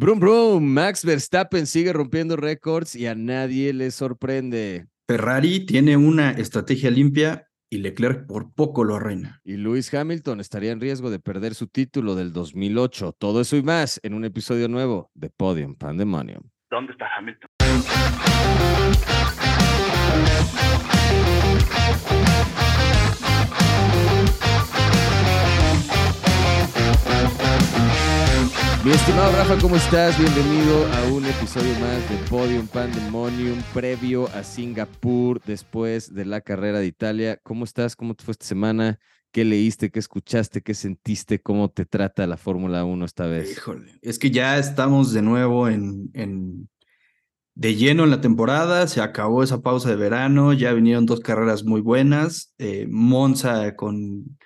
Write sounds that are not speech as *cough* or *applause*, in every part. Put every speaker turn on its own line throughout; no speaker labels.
Brum, brum, Max Verstappen sigue rompiendo récords y a nadie le sorprende.
Ferrari tiene una estrategia limpia y Leclerc por poco lo arruina.
Y Lewis Hamilton estaría en riesgo de perder su título del 2008. Todo eso y más en un episodio nuevo de Podium Pandemonium.
¿Dónde está Hamilton?
Mi estimado Rafa, ¿cómo estás? Bienvenido a un episodio más de Podium Pandemonium previo a Singapur después de la carrera de Italia. ¿Cómo estás? ¿Cómo te fue esta semana? ¿Qué leíste? ¿Qué escuchaste? ¿Qué sentiste? ¿Cómo te trata la Fórmula 1 esta vez?
Híjole, es que ya estamos de nuevo en, de lleno en la temporada, se acabó esa pausa de verano, ya vinieron dos carreras muy buenas, eh, Monza con,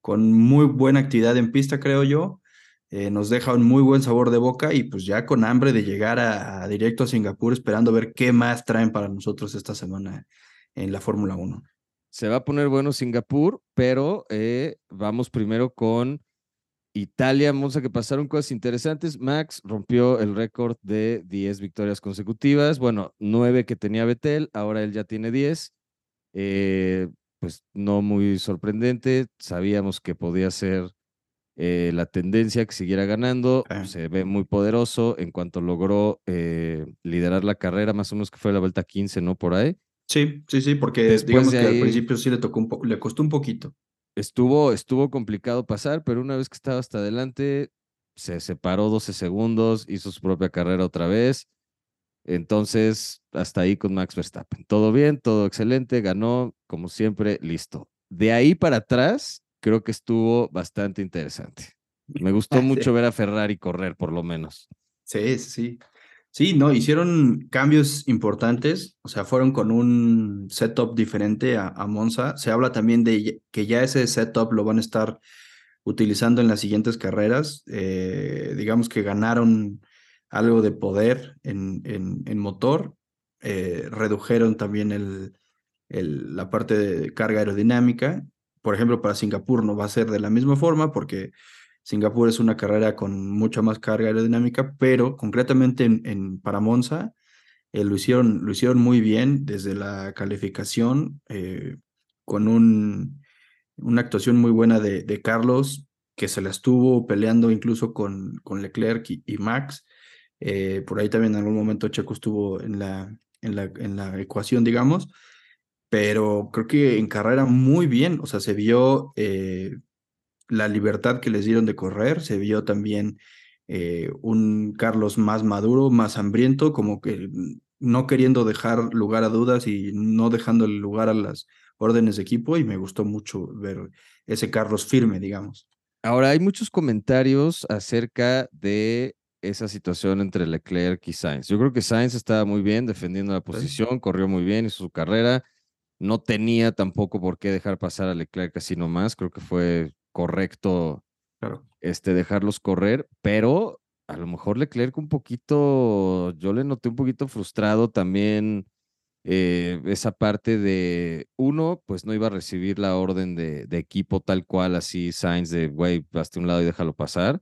con muy buena actividad en pista, creo yo. Eh, nos deja un muy buen sabor de boca y pues ya con hambre de llegar a, a directo a Singapur esperando ver qué más traen para nosotros esta semana en la Fórmula 1.
Se va a poner bueno Singapur, pero eh, vamos primero con Italia, Monza, que pasaron cosas interesantes. Max rompió el récord de 10 victorias consecutivas. Bueno, 9 que tenía Betel, ahora él ya tiene 10. Eh, pues no muy sorprendente. Sabíamos que podía ser eh, la tendencia que siguiera ganando.
Ah.
Se ve muy poderoso en cuanto logró eh, liderar la carrera, más o menos que fue la vuelta 15, ¿no? Por ahí.
Sí, sí, sí, porque
Después
digamos que
ahí-
al principio sí le tocó un poco, le costó un poquito.
Estuvo, estuvo complicado pasar, pero una vez que estaba hasta adelante, se separó 12 segundos, hizo su propia carrera otra vez. Entonces, hasta ahí con Max Verstappen. Todo bien, todo excelente, ganó, como siempre, listo. De ahí para atrás, creo que estuvo bastante interesante. *laughs* Me gustó mucho ver a Ferrari correr, por lo menos.
Sí, sí, sí. No, hicieron cambios importantes, o sea, fueron con un setup diferente a, a Monza. Se habla también de que ya ese setup lo van a estar utilizando en las siguientes carreras. Eh, digamos que ganaron algo de poder en, en, en motor, eh, redujeron también el, el- la parte de carga aerodinámica. Por ejemplo, para Singapur no va a ser de la misma forma porque Singapur es una carrera con mucha más carga aerodinámica, pero concretamente en, para Monza eh, lo, hicieron, lo hicieron muy bien desde la calificación, eh, con un, una actuación muy buena de, Carlos, que se la estuvo peleando incluso con, con Leclerc y, y Max. Eh, por ahí también en algún momento Checo estuvo en la, en la, en la ecuación, digamos, pero creo que en carrera muy bien, o sea, se vio eh, la libertad que les dieron de correr, se vio también eh, un Carlos más maduro, más hambriento, como que no queriendo dejar lugar a dudas y no dejando lugar a las órdenes de equipo, y me gustó mucho ver ese Carlos firme, digamos.
Ahora, hay muchos comentarios acerca de esa situación entre Leclerc y Sainz. Yo creo que Sainz estaba muy bien defendiendo la posición, corrió muy bien, hizo su carrera. No tenía tampoco por qué dejar pasar a Leclerc así nomás. Creo que fue correcto
Claro.
este, dejarlos correr, pero a lo mejor Leclerc un poquito, yo le noté un poquito frustrado también eh, esa parte de uno, pues no iba a recibir la orden de, de equipo tal cual, así Sainz de, güey, hazte a un lado y déjalo pasar.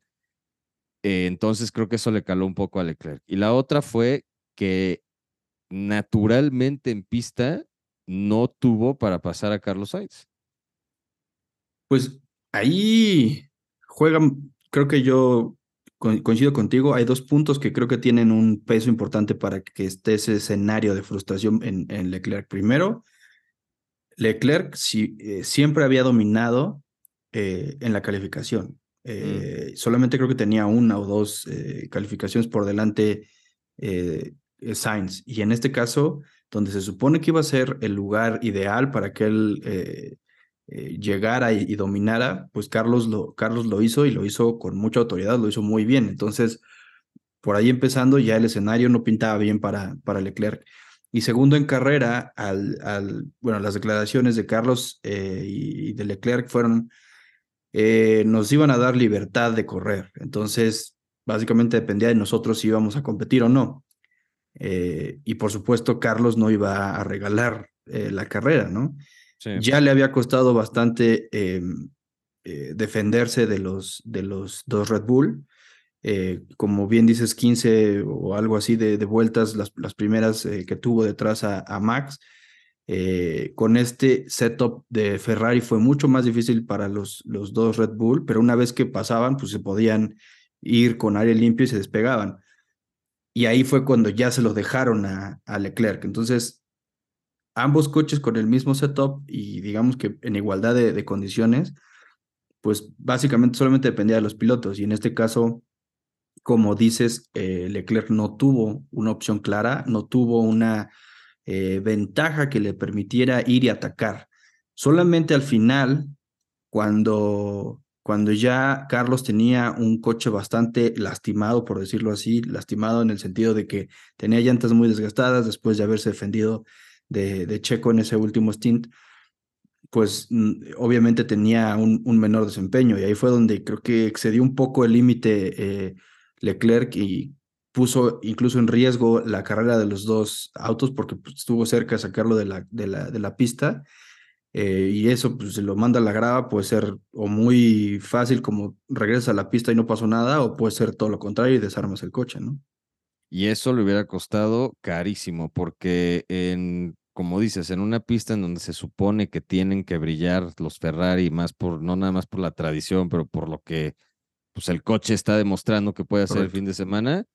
Eh, entonces creo que eso le caló un poco a Leclerc. Y la otra fue que naturalmente en pista no tuvo para pasar a Carlos Sainz.
Pues ahí juegan, creo que yo co- coincido contigo, hay dos puntos que creo que tienen un peso importante para que esté ese escenario de frustración en, en Leclerc. Primero, Leclerc eh, siempre había dominado eh, en la calificación. Eh, Solamente creo que tenía una o dos calificaciones por delante Sainz. Y en este caso, donde se supone que iba a ser el lugar ideal para que él eh, eh, llegara y, dominara, pues Carlos lo, Carlos lo hizo y lo hizo con mucha autoridad, lo hizo muy bien. Entonces, por ahí empezando, ya el escenario no pintaba bien para, para Leclerc. Y segundo en carrera, al, bueno, las declaraciones de Carlos eh, y, de Leclerc fueron, nos iban a dar libertad de correr. Entonces, básicamente dependía de nosotros si íbamos a competir o no. Eh, y por supuesto, Carlos no iba a regalar eh, la carrera, ¿no?
Sí.
Ya le había costado bastante eh, defenderse de los, de los dos Red Bull. como bien dices, 15 o algo así de, vueltas, las, las primeras que tuvo detrás a, Max. Eh, con este setup de Ferrari fue mucho más difícil para los, los dos Red Bull, pero una vez que pasaban, pues se podían ir con aire limpio y se despegaban. Y ahí fue cuando ya se los dejaron a, a Leclerc. Entonces, ambos coches con el mismo setup y digamos que en igualdad de, condiciones, pues básicamente solamente dependía de los pilotos. Y en este caso, como dices, eh, Leclerc no tuvo una opción clara, no tuvo una eh, ventaja que le permitiera ir y atacar. Solamente al final, cuando, cuando ya Carlos tenía un coche bastante lastimado, por decirlo así, lastimado en el sentido de que tenía llantas muy desgastadas después de haberse defendido de, Checo en ese último stint, pues mm, obviamente tenía un, menor desempeño y ahí fue donde creo que excedió un poco el límite eh, Leclerc y puso incluso en riesgo la carrera de los dos autos porque pues, estuvo cerca de sacarlo de la pista. Eh, y eso, pues, si lo manda a la grava, puede ser o muy fácil como regresas a la pista y no pasó nada, o puede ser todo lo contrario y desarmas el coche, ¿no?
Y eso le hubiera costado carísimo, porque en, como dices, en una pista en donde se supone que tienen que brillar los Ferrari, más por, no nada más por la tradición, pero por lo que pues el coche está demostrando que puede hacer el fin de semana,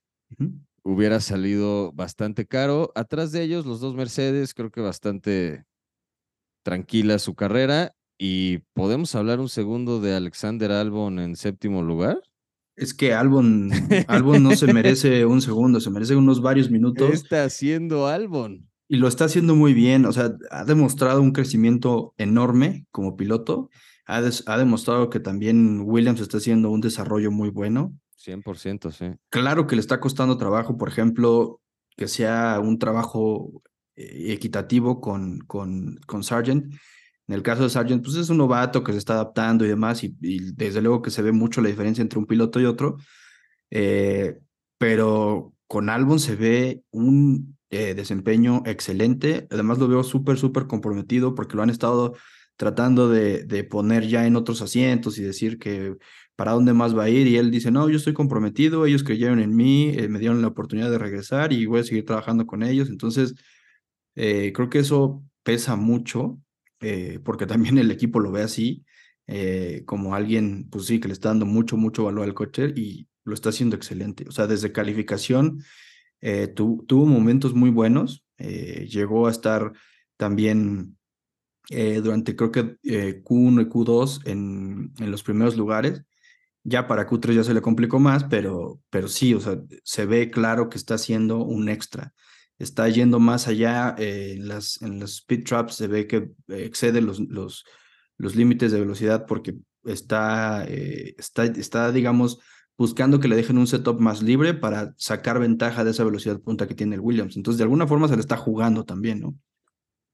hubiera salido bastante caro. Atrás de ellos, los dos Mercedes, creo que bastante tranquila su carrera. Y podemos hablar un segundo de Alexander Albon en séptimo lugar.
Es que Albon, Albon no se merece un segundo, se merece unos varios *laughs* minutos. ¿Qué
está haciendo Albon?
Y lo está haciendo muy bien, o sea, ha demostrado un crecimiento enorme como piloto ha, demostrado que también Williams está haciendo un desarrollo muy bueno.
100%, sí.
Claro que le está costando trabajo, por ejemplo, que sea un trabajo equitativo con, con, con Sargent. En el caso de Sargent, pues es un novato que se está adaptando y demás, y, desde luego que se ve mucho la diferencia entre un piloto y otro. Eh, pero con Albon se ve un eh, desempeño excelente. Además, lo veo súper, súper comprometido porque lo han estado tratando de, de, poner ya en otros asientos y decir que para dónde más va a ir. Y él dice, no, yo estoy comprometido, ellos creyeron en mí, eh, me dieron la oportunidad de regresar y voy a seguir trabajando con ellos. Entonces, eh, creo que eso pesa mucho, eh, porque también el equipo lo ve así, como alguien, pues sí, que le está dando mucho, mucho valor al coche y lo está haciendo excelente. O sea, desde calificación, tuvo momentos muy buenos, llegó a estar también eh, durante creo que eh, Q1 y Q2 en, en los primeros lugares. Ya para Q3 ya se le complicó más, pero, pero sí, o sea, se ve claro que está haciendo un extra. Está yendo más allá eh, en, las, en los speed traps, se ve que excede los, los, los límites de velocidad porque está, está, está, digamos, buscando que le dejen un setup más libre para sacar ventaja de esa velocidad punta que tiene el Williams. Entonces, de alguna forma se le está jugando también, ¿no?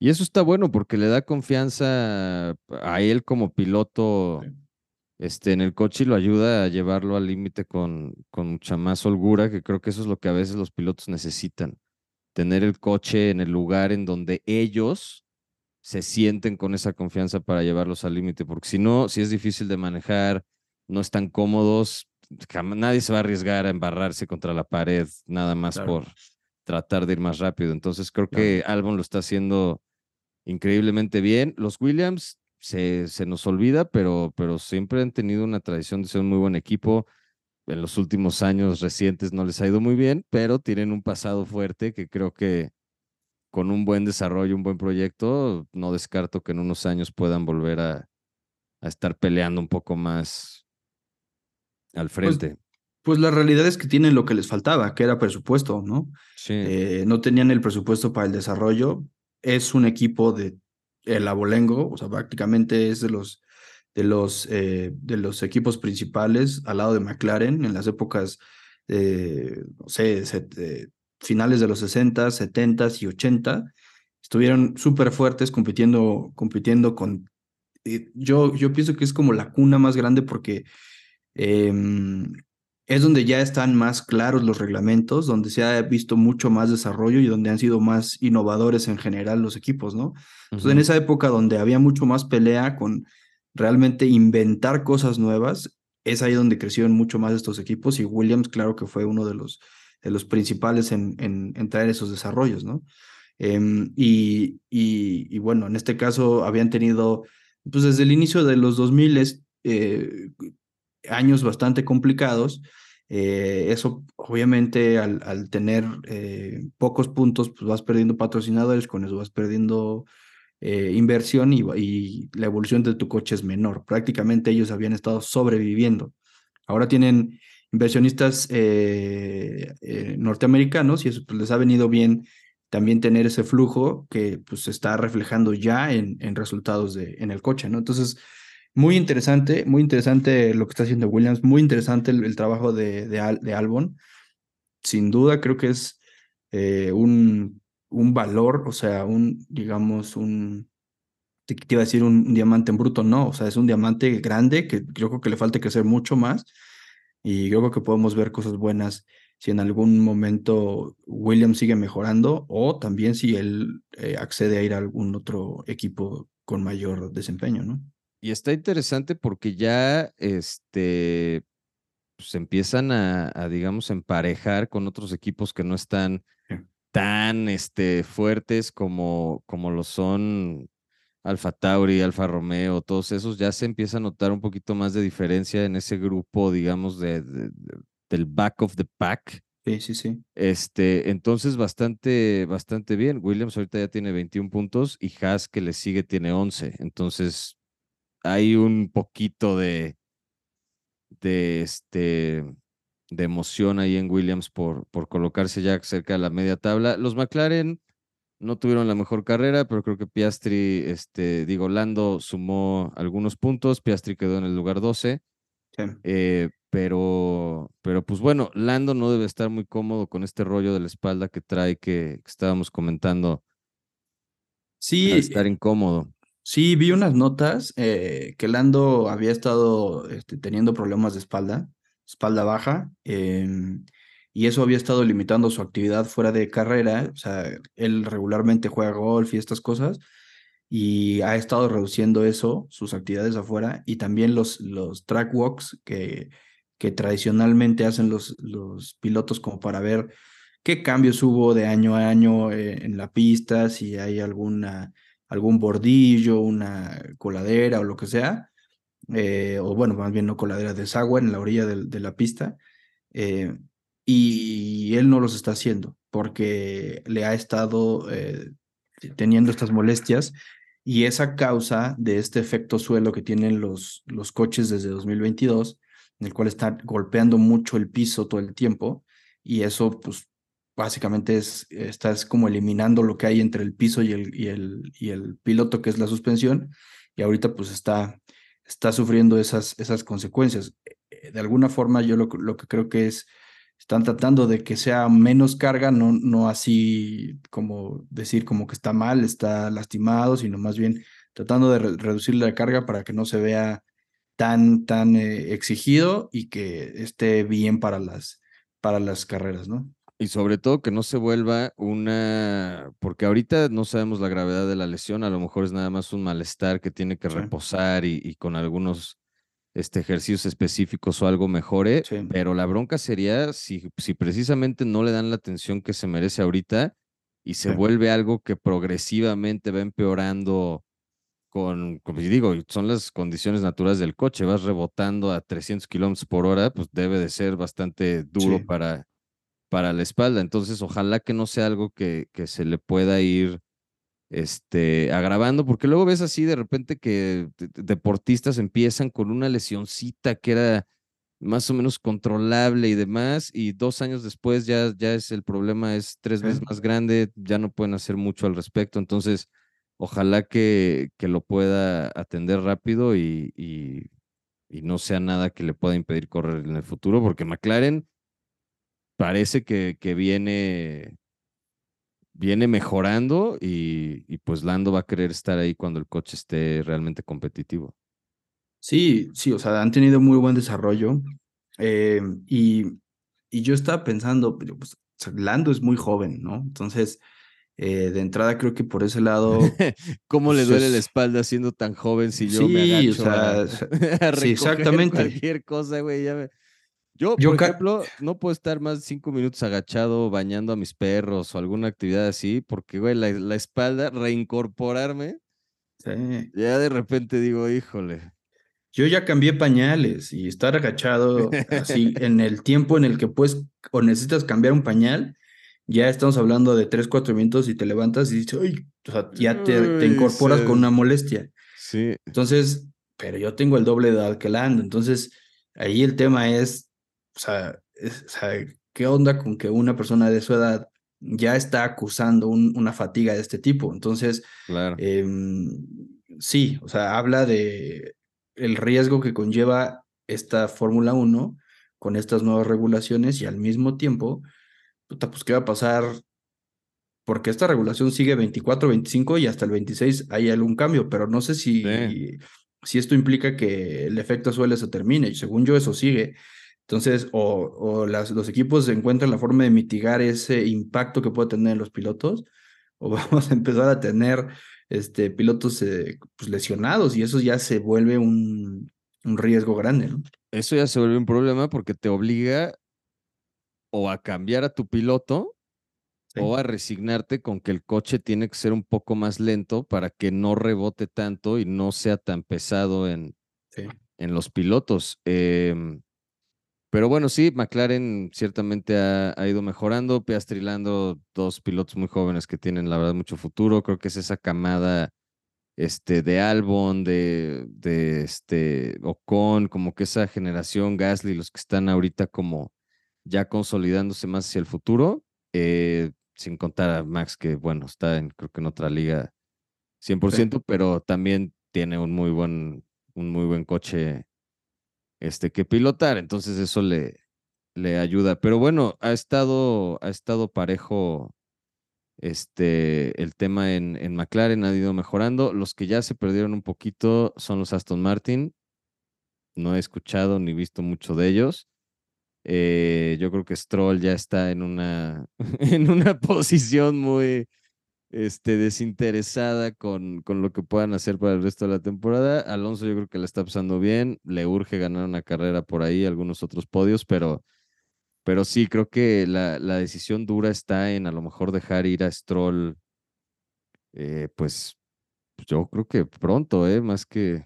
Y eso está bueno porque le da confianza a él como piloto este, en el coche y lo ayuda a llevarlo al límite con, con mucha más holgura, que creo que eso es lo que a veces los pilotos necesitan. Tener el coche en el lugar en donde ellos se sienten con esa confianza para llevarlos al límite, porque si no, si es difícil de manejar, no están cómodos, nadie se va a arriesgar a embarrarse contra la pared nada más por tratar de ir más rápido. Entonces creo que Albon lo está haciendo increíblemente bien. Los Williams se, se nos olvida, pero, pero siempre han tenido una tradición de ser un muy buen equipo. En los últimos años recientes no les ha ido muy bien, pero tienen un pasado fuerte que creo que con un buen desarrollo, un buen proyecto, no descarto que en unos años puedan volver a, a estar peleando un poco más al pues frente.
Pues, la realidad es que tienen lo que les faltaba, que era presupuesto, ¿no?
Sí.
Eh, no tenían el presupuesto para el desarrollo, es un equipo de el Abolengo, o sea, prácticamente es de los, de los, eh, de los equipos principales al lado de McLaren en las épocas, no sé, finales de los 60, 70 y 80. Estuvieron súper fuertes compitiendo, compitiendo con... yo, yo pienso que es como la cuna más grande porque em, es donde ya están más claros los reglamentos, donde se ha visto mucho más desarrollo y donde han sido más innovadores en general los equipos, ¿no? Entonces, en esa época donde había mucho más pelea con realmente inventar cosas nuevas, es ahí donde crecieron mucho más estos equipos y Williams, claro que fue uno de los, principales en, traer esos desarrollos, ¿no? Em, y, y, bueno, en este caso habían tenido, pues desde el inicio de los 2000 eh, años bastante complicados. Eh, eso, obviamente, al, al tener eh, pocos puntos, pues vas perdiendo patrocinadores, con eso vas perdiendo eh, inversión y, la evolución de tu coche es menor. Prácticamente ellos habían estado sobreviviendo. Ahora tienen inversionistas norteamericanos y eso pues, les ha venido bien también tener ese flujo que pues se está reflejando ya en, resultados de, en el coche, ¿no? Entonces, muy interesante, muy interesante lo que está haciendo Williams, muy interesante el, trabajo de, Albon. Sin duda creo que es eh, un, un valor, o sea, un, digamos, un, te, iba a decir un, diamante en bruto, no, o sea, es un diamante grande que creo que le falta crecer mucho más y creo que podemos ver cosas buenas si en algún momento Williams sigue mejorando o también si él eh, accede a ir a algún otro equipo con mayor desempeño, ¿no?
Y está interesante porque ya este, pues empiezan a, digamos, emparejar con otros equipos que no están tan este, fuertes como, como lo son Alfa Tauri, Alfa Romeo, todos esos, ya se empieza a notar un poquito más de diferencia en ese grupo, digamos, de, del back of the pack.
Sí, sí, sí.
Este, entonces, bastante, bastante bien. Williams ahorita ya tiene 21 puntos y Haas, que le sigue, tiene 11. Entonces, hay un poquito de, de, este, de emoción ahí en Williams por, por colocarse ya cerca de la media tabla. Los McLaren no tuvieron la mejor carrera, pero creo que Piastri, este, digo, Lando sumó algunos puntos, Piastri quedó en el lugar 12. Eh, pero, pero pues bueno, Lando no debe estar muy cómodo con este rollo de la espalda que trae que, estábamos comentando.
Sí.
estar incómodo.
Sí, vi unas notas eh, que Lando había estado este, teniendo problemas de espalda, espalda baja, em, y eso había estado limitando su actividad fuera de carrera. O sea, él regularmente juega golf y estas cosas, y ha estado reduciendo eso, sus actividades afuera, y también los, los track walks que, que tradicionalmente hacen los, los pilotos como para ver qué cambios hubo de año a año eh, en la pista, si hay alguna algún bordillo, una coladera o lo que sea, eh, o bueno, más bien no coladera, desagüe en la orilla de, la pista, eh, y él no los está haciendo porque le ha estado eh, teniendo estas molestias y esa causa de este efecto suelo que tienen los, los coches desde 2022, en el cual están golpeando mucho el piso todo el tiempo, y eso pues básicamente es, estás como eliminando lo que hay entre el piso y el, y el, y el piloto, que es la suspensión, y ahorita pues está, está sufriendo esas, esas consecuencias. Eh, de alguna forma yo lo, lo que creo que es, están tratando de que sea menos carga, no, no así como decir como que está mal, está lastimado, sino más bien tratando de reducir la carga para que no se vea tan, tan eh, exigido y que esté bien para las, para las carreras, ¿no?
Y sobre todo que no se vuelva una, porque ahorita no sabemos la gravedad de la lesión, a lo mejor es nada más un malestar que tiene que reposar y, con algunos este, ejercicios específicos o algo mejore, pero la bronca sería si, si precisamente no le dan la atención que se merece ahorita y se vuelve algo que progresivamente va empeorando con, como digo, son las condiciones naturales del coche, vas rebotando a 300 kilómetros por hora, pues debe de ser bastante duro para para la espalda. Entonces, ojalá que no sea algo que, que se le pueda ir este, agravando, porque luego ves así de repente que deportistas empiezan con una lesioncita que era más o menos controlable y demás, y dos años después ya, ya es el problema es tres veces más grande, ya no pueden hacer mucho al respecto, entonces ojalá que, que lo pueda atender rápido y, y, y no sea nada que le pueda impedir correr en el futuro, porque McLaren parece que, que viene, viene mejorando y, y, pues Lando va a querer estar ahí cuando el coche esté realmente competitivo.
Sí, sí, o sea, han tenido muy buen desarrollo eh, y, y yo estaba pensando, pues, Lando es muy joven, ¿no? Entonces, Eh, de entrada creo que por ese lado... *laughs*
¿Cómo le duele la
es-
espalda siendo tan joven si yo
Sí,
me agacho a,
o sea, *laughs*
a
sí,
recoger
exactamente.
cualquier cosa, güey? ya me- Yo, por ejemplo, no puedo estar más de cinco minutos agachado bañando a mis perros o alguna actividad así, porque, güey, la, la espalda, reincorporarme,
Sí.
ya de repente digo, híjole.
Yo ya cambié pañales y estar agachado así *laughs* en el tiempo en el que puedes o necesitas cambiar un pañal, ya estamos hablando de 3, 4 minutos y te levantas y dices, "Ay", o sea, ya te, te incorporas con una molestia.
Sí,
Entonces, pero yo tengo el doble de edad que Lando, entonces ahí el tema es, o sea, es- o sea, ¿qué onda con que una persona de su edad ya está acusando un- una fatiga de este tipo? Entonces,
claro.
Em, sí, o sea, habla de el riesgo que conlleva esta Fórmula 1 con estas nuevas regulaciones y al mismo tiempo, puta, pues, ¿qué va a pasar? Porque esta regulación sigue 24, 25 y hasta el 26 hay algún cambio, pero no sé si, si esto implica que el efecto suele se termine. Según yo, eso sigue. Entonces, o, o las, los equipos encuentran la forma de mitigar ese impacto que puede tener en los pilotos, o *laughs* vamos a empezar a tener este, pilotos eh, pues, lesionados y eso ya se vuelve un, un riesgo grande, ¿no?
Eso ya se vuelve un problema porque te obliga o a cambiar a tu piloto
Sí.
o a resignarte con que el coche tiene que ser un poco más lento para que no rebote tanto y no sea tan pesado en,
Sí.
en los pilotos. Em, pero bueno, sí, McLaren ciertamente ha, ha ido mejorando. Piastri y Lando, dos pilotos muy jóvenes que tienen, la verdad, mucho futuro. Creo que es esa camada este, de Albon, de, de este, Ocon, como que esa generación Gasly, los que están ahorita como ya consolidándose más hacia el futuro. eh, sin contar a Max, que bueno, está en, creo que en otra liga 100%, pero también tiene un muy buen, un muy buen coche este, que pilotar, entonces eso le, le ayuda. Pero bueno, ha estado, ha estado parejo este, el tema en, en McLaren, ha ido mejorando. Los que ya se perdieron un poquito son los Aston Martin. No he escuchado ni visto mucho de ellos. Eh, yo creo que Stroll ya está en una, *laughs* en una posición muy este, desinteresada con, con lo que puedan hacer para el resto de la temporada. Alonso yo creo que le está pasando bien, le urge ganar una carrera por ahí, algunos otros podios, pero, pero sí, creo que la, la decisión dura está en a lo mejor dejar ir a Stroll, eh, pues yo creo que pronto, ¿eh? Más que...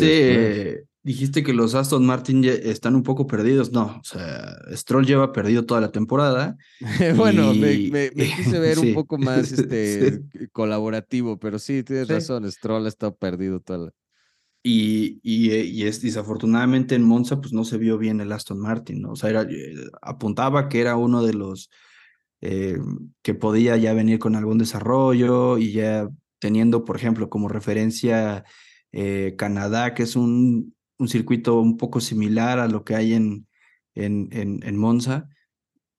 después.
Dijiste, que los Aston Martin ya están un poco perdidos. No, o sea, Stroll lleva perdido toda la temporada. *laughs*
bueno, me,
Y-
me- me *laughs* quise ver un poco más *laughs* este,
sí.
colaborativo, pero sí, tienes
Sí.
razón, Stroll ha estado perdido toda la...
Y, y, y es desafortunadamente en Monza pues no se vio bien el Aston Martin, ¿no? O sea, era, eh, apuntaba que era uno de los eh, que podía ya venir con algún desarrollo y ya teniendo, por ejemplo, como referencia eh, Canadá, que es un, un circuito un poco similar a lo que hay en, en, en, en Monza,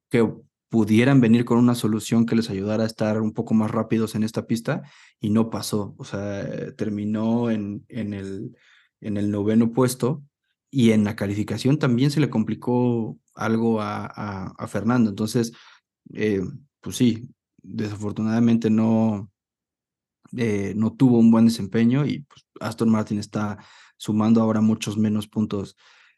que pudieran venir con una solución que les ayudara a estar un poco más rápidos en esta pista y no pasó. O sea, eh, terminó en, en, el, en el noveno puesto y en la calificación también se le complicó algo a, a, Fernando. Entonces, eh, pues sí, desafortunadamente no, eh, no tuvo un buen desempeño y pues, Aston Martin está sumando ahora muchos menos puntos.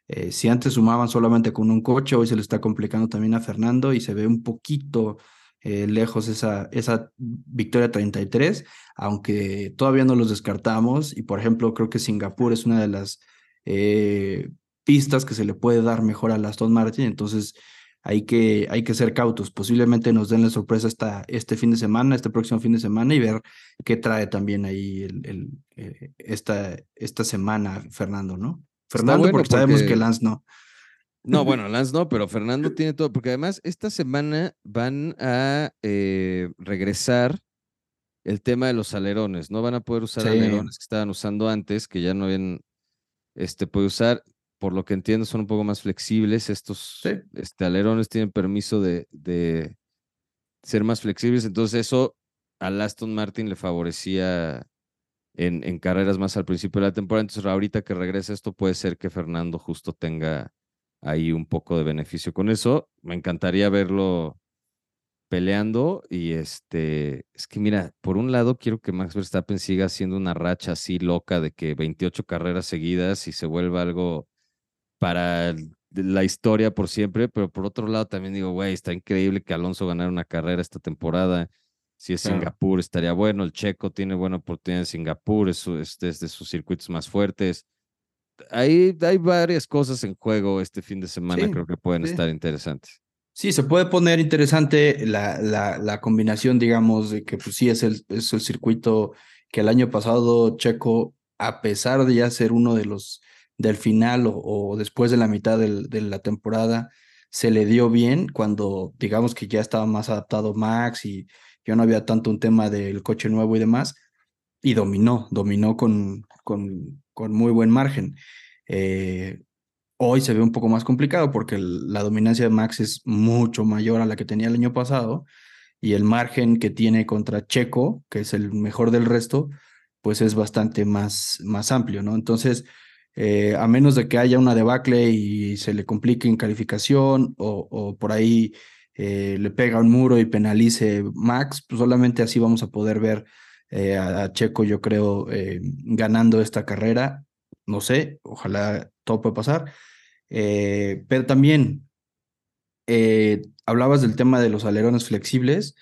Eh, si antes sumaban solamente con un coche, hoy se le está complicando también a Fernando y se ve un poquito eh, lejos esa, esa victoria 33, aunque todavía no los descartamos. Y por ejemplo, creo que Singapur es una de las eh, pistas que se le puede dar mejor a Aston Martin. Entonces, hay que, hay que ser cautos. Posiblemente nos den la sorpresa esta, este fin de semana, este próximo fin de semana, y ver qué trae también ahí el, el, eh, esta, esta semana Fernando, ¿no? Fernando,
bueno
porque, sabemos que Lance no.
No, *laughs* bueno, Lance no, pero Fernando tiene todo, porque además esta semana van a eh, regresar el tema de los alerones, no van a poder usar
Sí.
alerones que estaban usando antes, que ya no habían este, podido usar, por lo que entiendo son un poco más flexibles, estos
Sí.
este, alerones tienen permiso de, de ser más flexibles, entonces eso al Aston Martin le favorecía en, en carreras más al principio de la temporada, entonces ahorita que regrese esto puede ser que Fernando justo tenga ahí un poco de beneficio con eso. Me encantaría verlo peleando y este, es que mira, por un lado quiero que Max Verstappen siga haciendo una racha así loca de que 28 carreras seguidas y se vuelva algo para la historia por siempre, pero por otro lado también digo, güey, está increíble que Alonso ganara una carrera esta temporada. Si es Singapur, estaría bueno. El checo tiene buena oportunidad en Singapur, es, es, de sus circuitos más fuertes. Hay, hay varias cosas en juego este fin de semana, creo que pueden estar interesantes.
Sí, se puede poner interesante la, la, la, combinación, digamos, de que pues sí es el, es el circuito que el año pasado Checo, a pesar de ya ser uno de los del final o, después de la mitad de la temporada, se le dio bien cuando digamos que ya estaba más adaptado Max y ya no había tanto un tema del coche nuevo y demás, y dominó, dominó con, con, con muy buen margen. Eh, Hoy se ve un poco más complicado porque la dominancia de Max es mucho mayor a la que tenía el año pasado y el margen que tiene contra Checo, que es el mejor del resto, pues es bastante más, más amplio, ¿no? Entonces, eh, a menos de que haya una debacle y se le complique en calificación o, por ahí eh, le pega un muro y penalice Max, pues solamente así vamos a poder ver eh, a, Checo, yo creo, ganando esta carrera. No sé, ojalá todo pueda pasar. Pero también hablabas del tema de los alerones flexibles.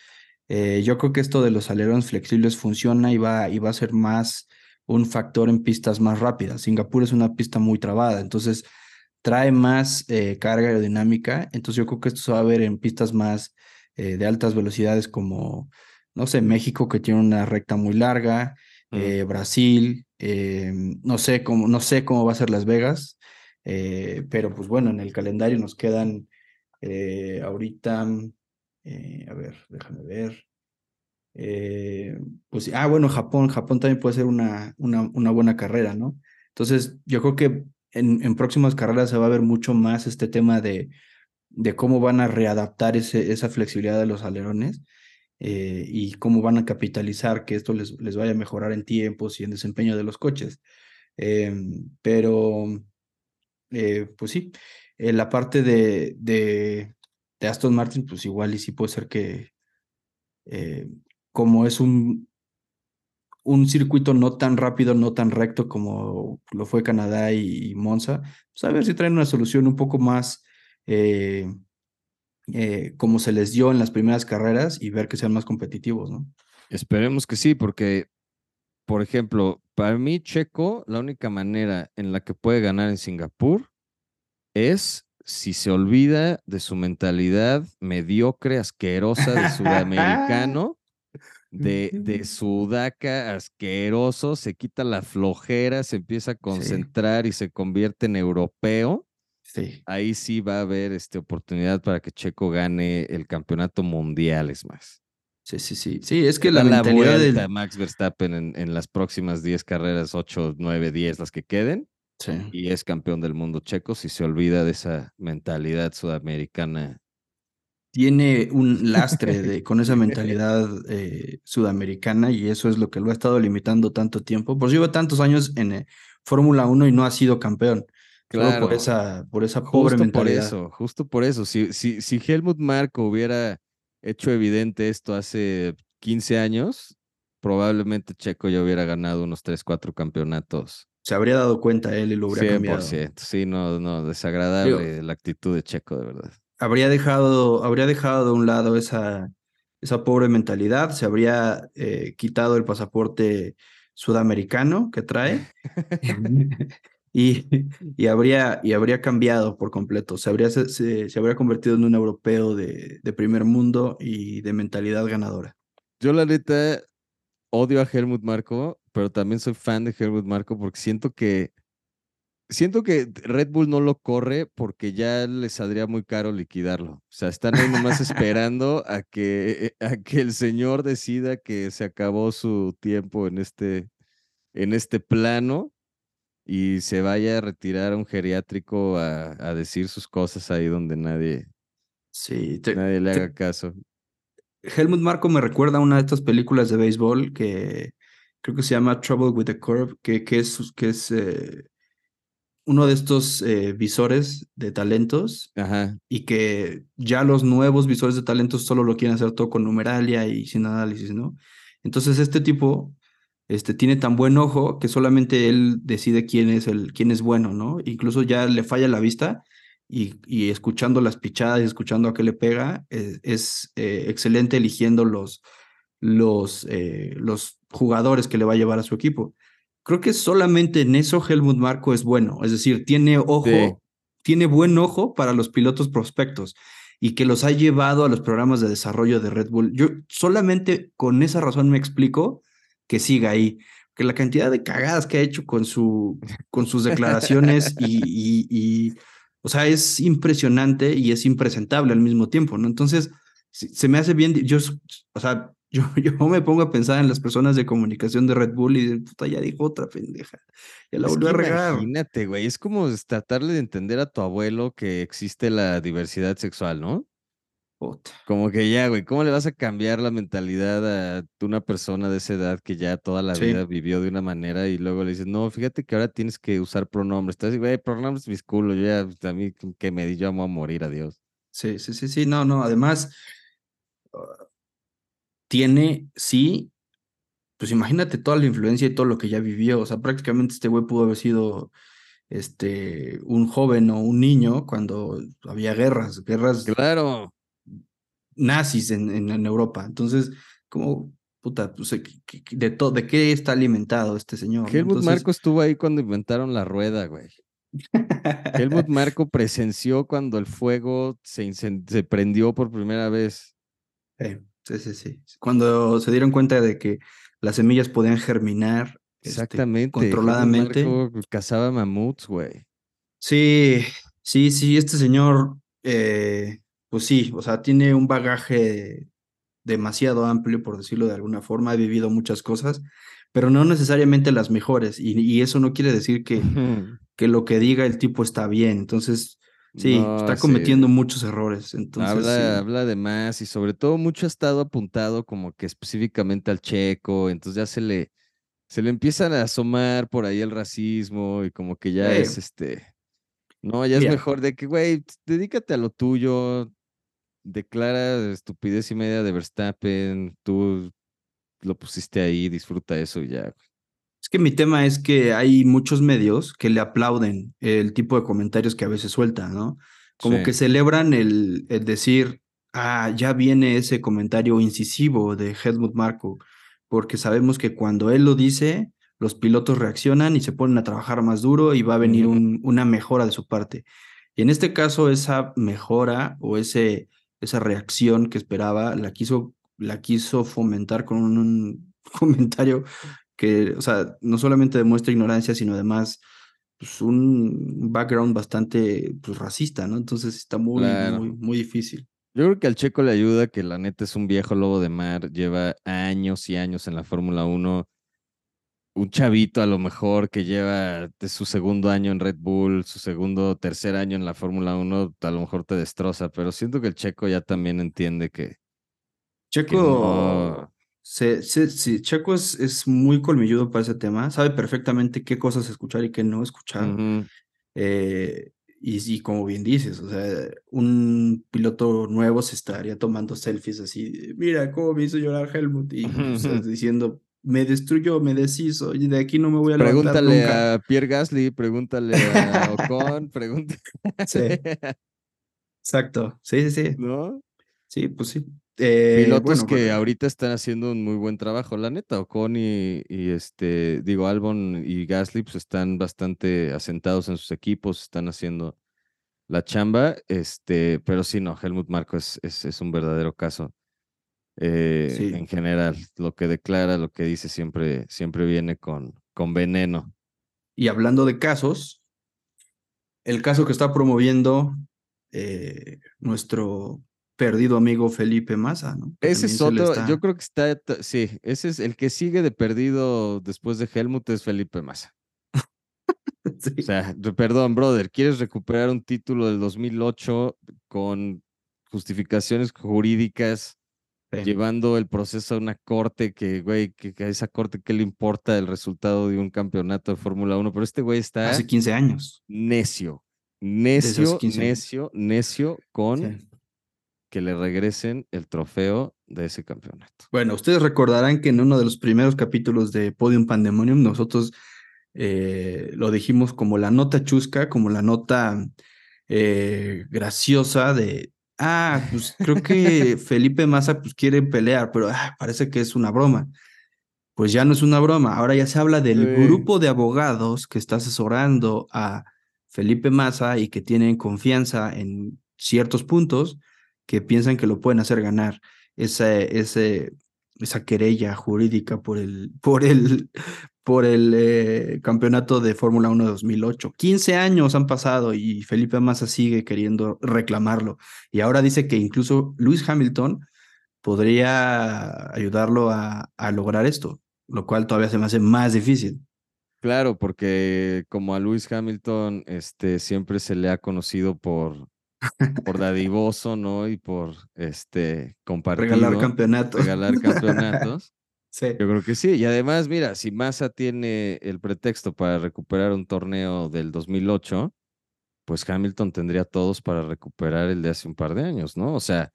Yo creo que esto de los alerones flexibles funciona y va, y va a ser más un factor en pistas más rápidas. Singapur es una pista muy trabada, entonces trae más carga aerodinámica. Entonces yo creo que esto se va a ver en pistas más de altas velocidades como, no sé, México que tiene una recta muy larga, mm. Brasil, no, sé cómo, no sé cómo va a ser Las Vegas. Eh, pero pues bueno, en el calendario nos quedan eh, ahorita, eh, a ver, déjame ver. Pues, ah, bueno, Japón, Japón también puede ser una, una, buena carrera, ¿no? Entonces, yo creo que en, próximas carreras se va a ver mucho más este tema de, de cómo van a readaptar ese, esa flexibilidad de los alerones y cómo van a capitalizar que esto les, les vaya a mejorar en tiempos y en desempeño de los coches. pero eh, pues sí, la parte de, de, Aston Martin, pues igual y sí puede ser que eh, como es un, un circuito no tan rápido, no tan recto como lo fue Canadá y, Monza, pues a ver si traen una solución un poco más eh, como se les dio en las primeras carreras y ver que sean más competitivos, ¿no?
Esperemos que sí, porque por ejemplo, para mí Checo, la única manera en la que puede ganar en Singapur es si se olvida de su mentalidad mediocre, asquerosa de *laughs* sudamericano, de, de sudaca asqueroso, se quita la flojera, se empieza a concentrar y se convierte en europeo.
Sí.
Ahí sí va a haber este, oportunidad para que Checo gane el campeonato mundial, es más.
Sí, sí, sí. Sí, es que la mentalidad
de Max Verstappen en, en, las próximas 10 carreras, 8, 9, 10, las que queden.
Sí.
Y es campeón del mundo checo si se olvida de esa mentalidad sudamericana.
Tiene un lastre de, con esa *laughs* mentalidad eh, sudamericana y eso es lo que lo ha estado limitando tanto tiempo. Por si lleva tantos años en eh, Fórmula 1 y no ha sido campeón. Claro. por esa, por esa pobre
justo
mentalidad.
Por eso, justo por eso. Si, si, si Helmut Marco hubiera hecho evidente esto hace 15 años, probablemente Checo ya hubiera ganado unos 3, 4 campeonatos.
Se habría dado cuenta él y lo hubiera 100%, cambiado.
Sí, no, no, desagradable la actitud de Checo, de verdad.
Habría dejado, habría dejado de un lado esa, esa pobre mentalidad, se habría eh, quitado el pasaporte sudamericano que trae *laughs* y, y, habría, y habría cambiado por completo. Se habría, se, se habría convertido en un europeo de, de, primer mundo y de mentalidad ganadora.
Yo, la neta, odio a Helmut Marco, pero también soy fan de Helmut Marco porque siento que. Siento que Red Bull no lo corre porque ya les saldría muy caro liquidarlo. O sea, están ahí nomás *laughs* esperando a que, a que el señor decida que se acabó su tiempo en este, en este plano y se vaya a retirar a un geriátrico a, a decir sus cosas ahí donde nadie,
sí,
nadie le haga caso.
Helmut Marco me recuerda a una de estas películas de béisbol que creo que se llama Trouble with the Curve, que, que es, que es eh, uno de estos eh, visores de talentos
Ajá.
y que ya los nuevos visores de talentos solo lo quieren hacer todo con numeralia y sin análisis, ¿no? Entonces este tipo este, tiene tan buen ojo que solamente él decide quién es, el, quién es bueno, ¿no? Incluso ya le falla la vista y, y escuchando las pichadas y escuchando a qué le pega, es, es eh, excelente eligiendo los, los, eh, los jugadores que le va a llevar a su equipo. Creo que solamente en eso Helmut Marco es bueno, es decir, tiene ojo,
Sí.
tiene buen ojo para los pilotos prospectos y que los ha llevado a los programas de desarrollo de Red Bull. Yo solamente con esa razón me explico que siga ahí, que la cantidad de cagadas que ha hecho con, su, con sus declaraciones *laughs* y, y, y, o sea, es impresionante y es impresentable al mismo tiempo, ¿no? Entonces, se, se me hace bien, yo, o sea, yo, *laughs* yo me pongo a pensar en las personas de comunicación de Red Bull y de, puta, ya dijo otra pendeja. Ya la volvió a regar.
imagínate, güey, es como tratarle de entender a tu abuelo que existe la diversidad sexual, ¿no?
Puta.
Como que ya, güey, ¿cómo le vas a cambiar la mentalidad a una persona de esa edad que ya toda la
Sí.
vida vivió de una manera y luego le dices, no, fíjate que ahora tienes que usar pronombres? Estás güey, pronombres mis culos, yo ya, pues, a mí que me di, yo amo a morir, adiós.
Sí, sí, sí, sí, no, no, además uh, tiene, sí, pues imagínate toda la influencia y todo lo que ya vivió, o sea, prácticamente este güey pudo haber sido este, un joven o un niño cuando había guerras, guerras
Claro,
nazis en, en, en Europa, entonces, como, puta, pues, ¿qué- qué- de, todo ¿de qué está alimentado este señor?
Helmut
Entonces,
Marco estuvo ahí cuando inventaron la rueda, güey. Helmut *laughs* Marco presenció cuando el fuego se, se prendió por primera vez.
Sí, sí, sí, sí. Cuando se dieron cuenta de que las semillas podían germinar este,
Exactamente.
Controladamente.
Marco cazaba mamuts, güey.
Sí, sí, sí, este señor, eh, pues sí, o sea, tiene un bagaje demasiado amplio, por decirlo de alguna forma, ha vivido muchas cosas, pero no necesariamente las mejores, y, y eso no quiere decir que, *laughs* que lo que diga el tipo está bien, entonces, sí,
No,
está
sí.
cometiendo muchos errores, entonces,
habla,
sí.
habla de más y sobre todo mucho ha estado apuntado como que específicamente al checo, entonces ya se le, se le empiezan a asomar por ahí el racismo y como que ya
Sí.
es este, no, ya es mejor de que, güey, dedícate a lo tuyo, declara estupidez y media de Verstappen, tú lo pusiste ahí, disfruta eso y ya.
Es que mi tema es que hay muchos medios que le aplauden el tipo de comentarios que a veces suelta, ¿no? Como
Sí.
que celebran el, el decir, ah, ya viene ese comentario incisivo de Helmut Marko, porque sabemos que cuando él lo dice, los pilotos reaccionan y se ponen a trabajar más duro y va a venir un- una mejora de su parte. Y en este caso, esa mejora o ese, esa reacción que esperaba la quiso, la quiso fomentar con un, un *laughs* comentario que, o sea, no solamente demuestra ignorancia, sino además pues, un background bastante pues, racista, ¿no? Entonces está muy,
Claro.
muy, muy difícil.
Yo creo que al Checo le ayuda que la neta es un viejo lobo de mar, lleva años y años en la Fórmula 1. Un chavito a lo mejor que lleva su segundo año en Red Bull, su segundo, tercer año en la Fórmula 1, a lo mejor te destroza, pero siento que el Checo ya también entiende que, que
Checo,
no.
Se, se- sí, Checo es, es muy colmilludo para ese tema, sabe perfectamente qué cosas escuchar y qué no escuchar. Eh, y, y como bien dices, o sea, un piloto nuevo se estaría tomando selfies así, mira cómo me hizo llorar Helmut, y o sea, *laughs* diciendo, me destruyó, me deshizo, y de aquí no me voy a levantar
Pregúntale
nunca.
a Pierre Gasly, pregúntale a Ocon, pregúntale.
Sí, *laughs* exacto, sí, sí, sí,
¿No?
sí, pues sí. Eh,
Pilotos
bueno,
que
bueno,
ahorita están haciendo un muy buen trabajo, la neta. Ocon y, y este, digo, Albon y Gasly, pues están bastante asentados en sus equipos, están haciendo la chamba, este, pero sí, no, Helmut Marko es, es, es un verdadero caso. eh,
Sí.
En general, lo que declara, lo que dice siempre, siempre viene con, con veneno.
Y hablando de casos, el caso que está promoviendo eh, nuestro perdido amigo Felipe Massa, ¿no? Que
Ese es otro, yo creo que está, sí, ese es el que sigue de perdido después de Helmut, es Felipe Massa. *laughs*
Sí.
O sea, perdón, brother, ¿quieres recuperar un título del 2008 con justificaciones jurídicas llevando el proceso a una corte que, güey, que, a esa corte, ¿qué le importa el resultado de un campeonato de Fórmula 1? Pero este güey está...
Hace 15 años.
Necio, necio, necio, necio con que le regresen el trofeo de ese campeonato.
Bueno, ustedes recordarán que en uno de los primeros capítulos de Podium Pandemonium nosotros eh, lo dijimos como la nota chusca, como la nota eh, graciosa de, ah, pues creo que *laughs* Felipe Massa pues quiere pelear, pero ah, parece que es una broma. Pues ya no es una broma, ahora ya se habla del grupo de abogados que está asesorando a Felipe Massa y que tienen confianza en ciertos puntos que piensan que lo pueden hacer ganar esa querella jurídica por el, *laughs* por el, por el eh, campeonato de Fórmula 1 de 2008. 15 años han pasado y Felipe Massa sigue queriendo reclamarlo. Y ahora dice que incluso Luis Hamilton podría ayudarlo a, a lograr esto, lo cual todavía se me hace más difícil.
Claro, porque como a Luis Hamilton este, siempre se le ha conocido por, por dadivoso, ¿no? Y por este compartir.
Regalar campeonatos.
Regalar *laughs* campeonatos. sí. Yo creo que sí. Y además, mira, si Massa tiene el pretexto para recuperar un torneo del 2008, pues Hamilton tendría todos para recuperar el de hace un par de años, ¿no? O sea,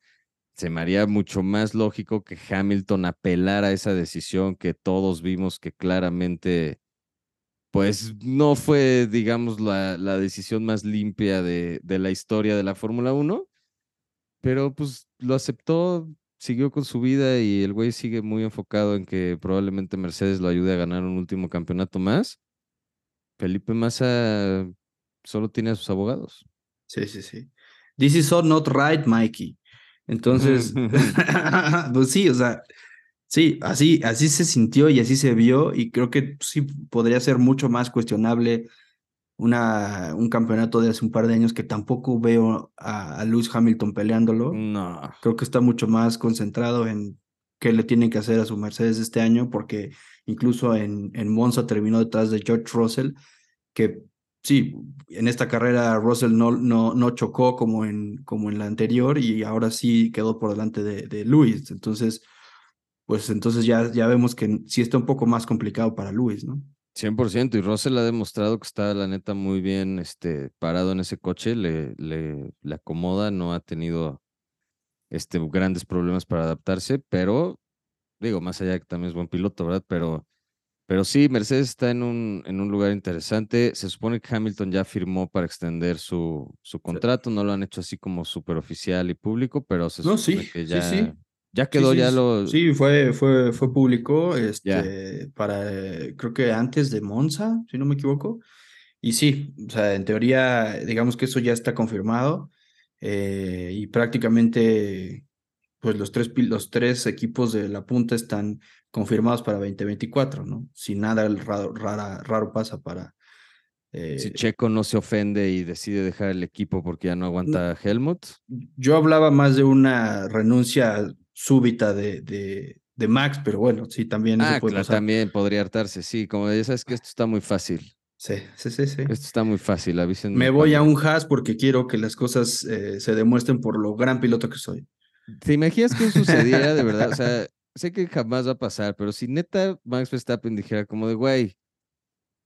se me haría mucho más lógico que Hamilton apelara a esa decisión que todos vimos que claramente pues no fue, digamos, la, la decisión más limpia de, de la historia de la Fórmula 1, pero pues lo aceptó, siguió con su vida y el güey sigue muy enfocado en que probablemente Mercedes lo ayude a ganar un último campeonato más. Felipe Massa solo tiene a sus abogados.
Sí, sí, sí. This is all not right, Mikey. Entonces, *laughs* *laughs* pues sí, o sea, Sí, así, así se sintió y así se vio y creo que sí podría ser mucho más cuestionable una, un campeonato de hace un par de años que tampoco veo a, a Lewis Hamilton peleándolo.
No.
Creo que está mucho más concentrado en qué le tienen que hacer a su Mercedes este año porque incluso en, en Monza terminó detrás de George Russell, que sí, en esta carrera Russell no, no, no chocó como en, como en la anterior y ahora sí quedó por delante de, de Lewis. Entonces pues entonces ya, ya vemos que sí está un poco más complicado para Luis, ¿no?
100%, y Russell ha demostrado que está, la neta, muy bien este, parado en ese coche, le, le, le acomoda, no ha tenido este, grandes problemas para adaptarse, pero digo, más allá que también es buen piloto, ¿verdad? Pero, pero sí, Mercedes está en un, en un lugar interesante. Se supone que Hamilton ya firmó para extender su, su contrato, no lo han hecho así como súper oficial y público, pero se
no,
supone
sí,
que ya,
sí, sí.
Ya quedó,
sí,
ya lo.
Sí, fue, fue, fue público, este, para, eh, creo que antes de Monza, si no me equivoco. Y sí, o sea, en teoría, digamos que eso ya está confirmado. Eh, y prácticamente, pues los tres, los tres equipos de la punta están confirmados para 2024, ¿no? Si nada raro, raro pasa para.
si eh, Checo no se ofende y decide dejar el equipo porque ya no aguanta Helmut.
Yo hablaba más de una renuncia súbita de, de, de Max, pero bueno, sí, también
ah, claro, también podría hartarse, sí, como ya sabes que esto está muy fácil.
Sí, sí, sí, sí.
Esto está muy fácil.
Me voy a un Haas porque quiero que las cosas eh, se demuestren por lo gran piloto que soy.
¿Te imaginas que sucediera de verdad? O sea, sé que jamás va a pasar, pero si neta Max Verstappen dijera como de, güey,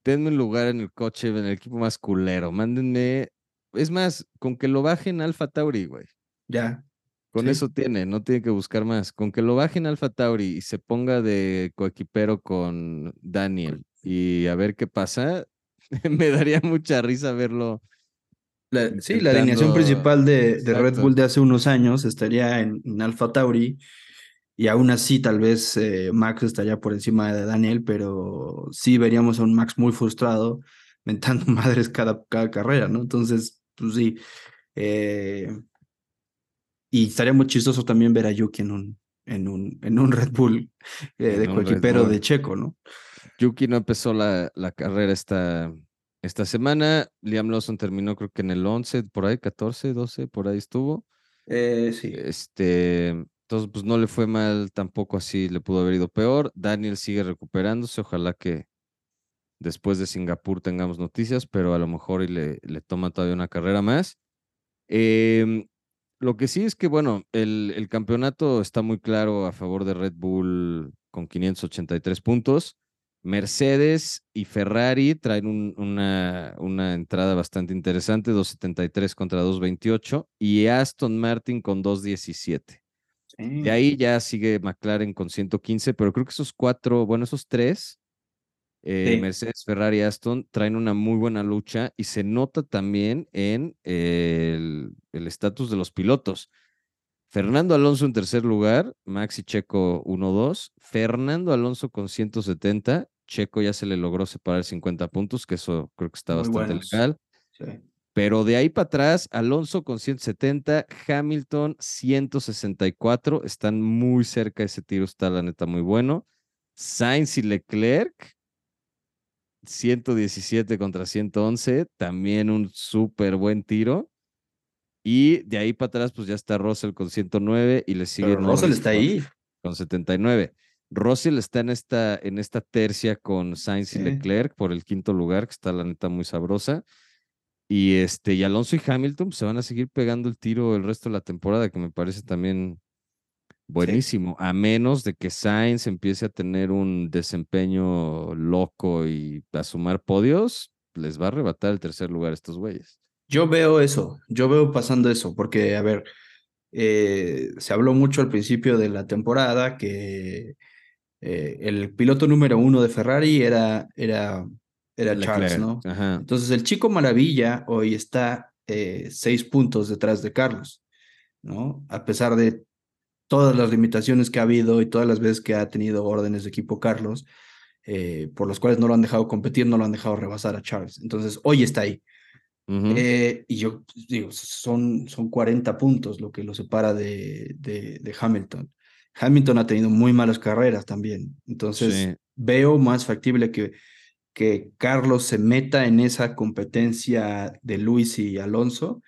denme un lugar en el coche, en el equipo más culero, mándenme, es más, con que lo bajen Alfa Tauri, güey.
Ya.
Con eso tiene, no tiene que buscar más. Con que lo bajen Alfa Tauri y se ponga de coequipero con Daniel y a ver qué pasa, *laughs* me daría mucha risa verlo.
sí, la alineación principal de, de, Red Bull de hace unos años estaría en, Alfa Tauri y aún así tal vez eh, Max estaría por encima de Daniel, pero sí veríamos a un Max muy frustrado, mentando *laughs* madres cada, cada carrera, ¿no? Entonces, pues sí. Eh, y estaría muy chistoso también ver a Yuki en un, en un, en un Red Bull eh, de coequipero de Checo, ¿no?
Yuki no empezó la, la carrera esta, esta semana. Liam Lawson terminó creo que en el 11, por ahí, 14, 12, por ahí estuvo.
Eh, sí.
Este, entonces, pues no le fue mal tampoco así, le pudo haber ido peor. Daniel sigue recuperándose, ojalá que después de Singapur tengamos noticias, pero a lo mejor y le, le toma todavía una carrera más. Eh, Lo que sí es que, bueno, el, el campeonato está muy claro a favor de Red Bull con 583 puntos. Mercedes y Ferrari traen un- una, una entrada bastante interesante, 273 contra 228, y Aston Martin con 217. De
Sí,
ahí ya sigue McLaren con 115, pero creo que esos cuatro, bueno, esos tres, eh,
sí,
Mercedes, Ferrari, Aston, traen una muy buena lucha y se nota también en el el estatus de los pilotos. Fernando Alonso en tercer lugar, Maxi Checo 1-2, Fernando Alonso con 170, Checo ya se le logró separar 50 puntos, que eso creo que está
muy
bastante
buenos.
legal.
Sí.
Pero de ahí para atrás, Alonso con 170, Hamilton 164, están muy cerca, ese tiro está la neta muy bueno. Sainz y Leclerc, 117 contra 111, también un súper buen tiro. Y de ahí para atrás, pues ya está Russell con 109 y le sigue
Pero Russell está
con,
ahí.
con 79. Russell está en esta, en esta tercia con Sainz y. Leclerc por el quinto lugar, que está la neta muy sabrosa. Y este, y Alonso y Hamilton pues, se van a seguir pegando el tiro el resto de la temporada, que me parece también buenísimo, a menos de que Sainz empiece a tener un desempeño loco y a sumar podios, les va a arrebatar el tercer lugar a estos güeyes.
Yo veo eso, yo veo pasando eso, porque, a ver, eh, se habló mucho al principio de la temporada que eh, el piloto número uno de Ferrari era, era, era Charles, ¿no?
ajá.
Entonces el chico maravilla hoy está eh, seis puntos detrás de Carlos, ¿no? A pesar de todas las limitaciones que ha habido y todas las veces que ha tenido órdenes de equipo Carlos, eh, por los cuales no lo han dejado competir, no lo han dejado rebasar a Charles. Entonces hoy está ahí. Eh, y yo pues, digo, son, son 40 puntos lo que lo separa de, de, de Hamilton. Hamilton ha tenido muy malas carreras también. Entonces
Sí.
veo más factible que, que Carlos se meta en esa competencia de Luis y Alonso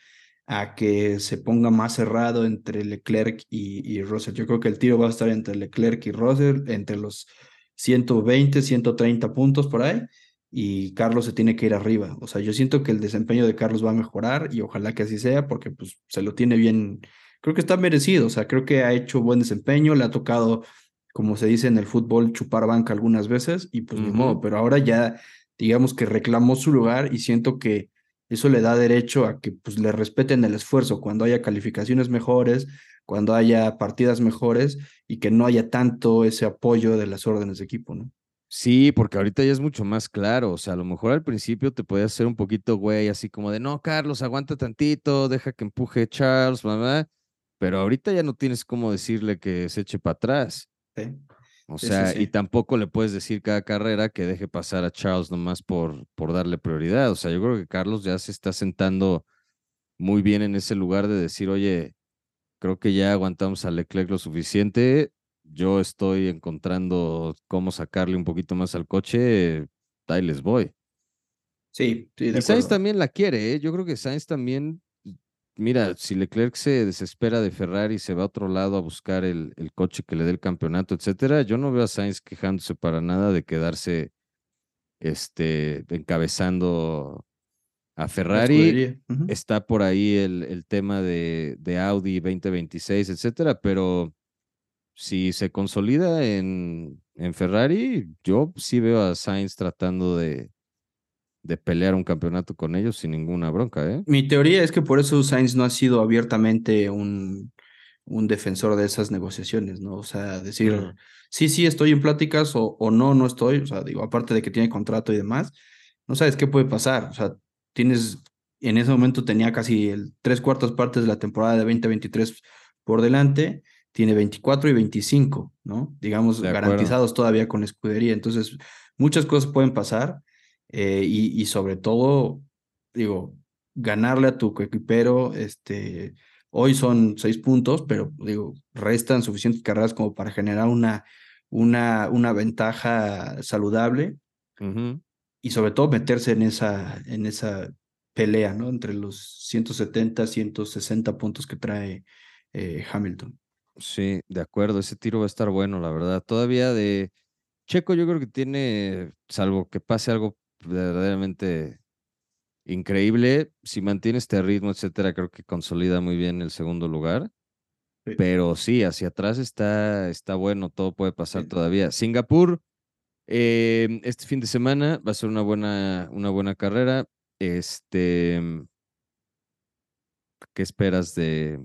a que se ponga más cerrado entre Leclerc y, y Russell. Yo creo que el tiro va a estar entre Leclerc y Russell, entre los 120, 130 puntos por ahí y Carlos se tiene que ir arriba. O sea, yo siento que el desempeño de Carlos va a mejorar y ojalá que así sea porque pues se lo tiene bien, creo que está merecido, o sea, creo que ha hecho buen desempeño, le ha tocado, como se dice en el fútbol, chupar banca algunas veces y pues ni
Ujú.
modo, pero ahora ya digamos que reclamó su lugar y siento que eso le da derecho a que pues le respeten el esfuerzo cuando haya calificaciones mejores, cuando haya partidas mejores y que no haya tanto ese apoyo de las órdenes de equipo, ¿no?
Sí, porque ahorita ya es mucho más claro. O sea, a lo mejor al principio te podías hacer un poquito, güey, así como de, no, Carlos, aguanta tantito, deja que empuje Charles, bla", Pero ahorita ya no tienes cómo decirle que se eche para atrás.
Sí.
O
Sí, sí,
sea, y tampoco le puedes decir cada carrera que deje pasar a Charles nomás por, por darle prioridad. O sea, yo creo que Carlos ya se está sentando muy bien en ese lugar de decir, oye, creo que ya aguantamos a Leclerc lo suficiente. Yo estoy encontrando cómo sacarle un poquito más al coche. Ahí les voy.
Sí, sí, de
Y Sainz también la quiere, ¿eh? Yo creo que Sainz también, mira, si Leclerc se desespera de Ferrari y se va a otro lado a buscar el, el coche que le dé el campeonato, etcétera, yo no veo a Sainz quejándose para nada de quedarse este, encabezando a Ferrari. Está por ahí el, el tema de, de Audi 2026, etcétera, pero si se consolida en, en Ferrari, yo sí veo a Sainz tratando de, de pelear un campeonato con ellos sin ninguna bronca, ¿eh?
Mi teoría es que por eso Sainz no ha sido abiertamente un, un defensor de esas negociaciones, ¿no? O sea, decir, sí, sí, estoy en pláticas o, o no, no estoy. O sea, digo, aparte de que tiene contrato y demás, no sabes qué puede pasar. O sea, tienes, en ese momento tenía casi el tres cuartas partes de la temporada de 2023 por delante, tiene 24 y 25, ¿no? Digamos, garantizados todavía con la escudería. Entonces, muchas cosas pueden pasar eh, y, y sobre todo, digo, ganarle a tu coequipero, este, hoy son seis puntos, pero digo, restan suficientes carreras como para generar una, una, una ventaja saludable y sobre todo meterse en esa, en esa pelea, ¿no? Entre los 170, 160 puntos que trae eh, Hamilton.
Sí, de acuerdo, ese tiro va a estar bueno, la verdad. Todavía de Checo yo creo que tiene, salvo que pase algo verdaderamente increíble. Si mantiene este ritmo, etcétera, creo que consolida muy bien el segundo lugar. Pero sí, hacia atrás está, está bueno, todo puede pasar todavía. Singapur, eh, este fin de semana va a ser una buena, una buena carrera. Este, ¿qué esperas de,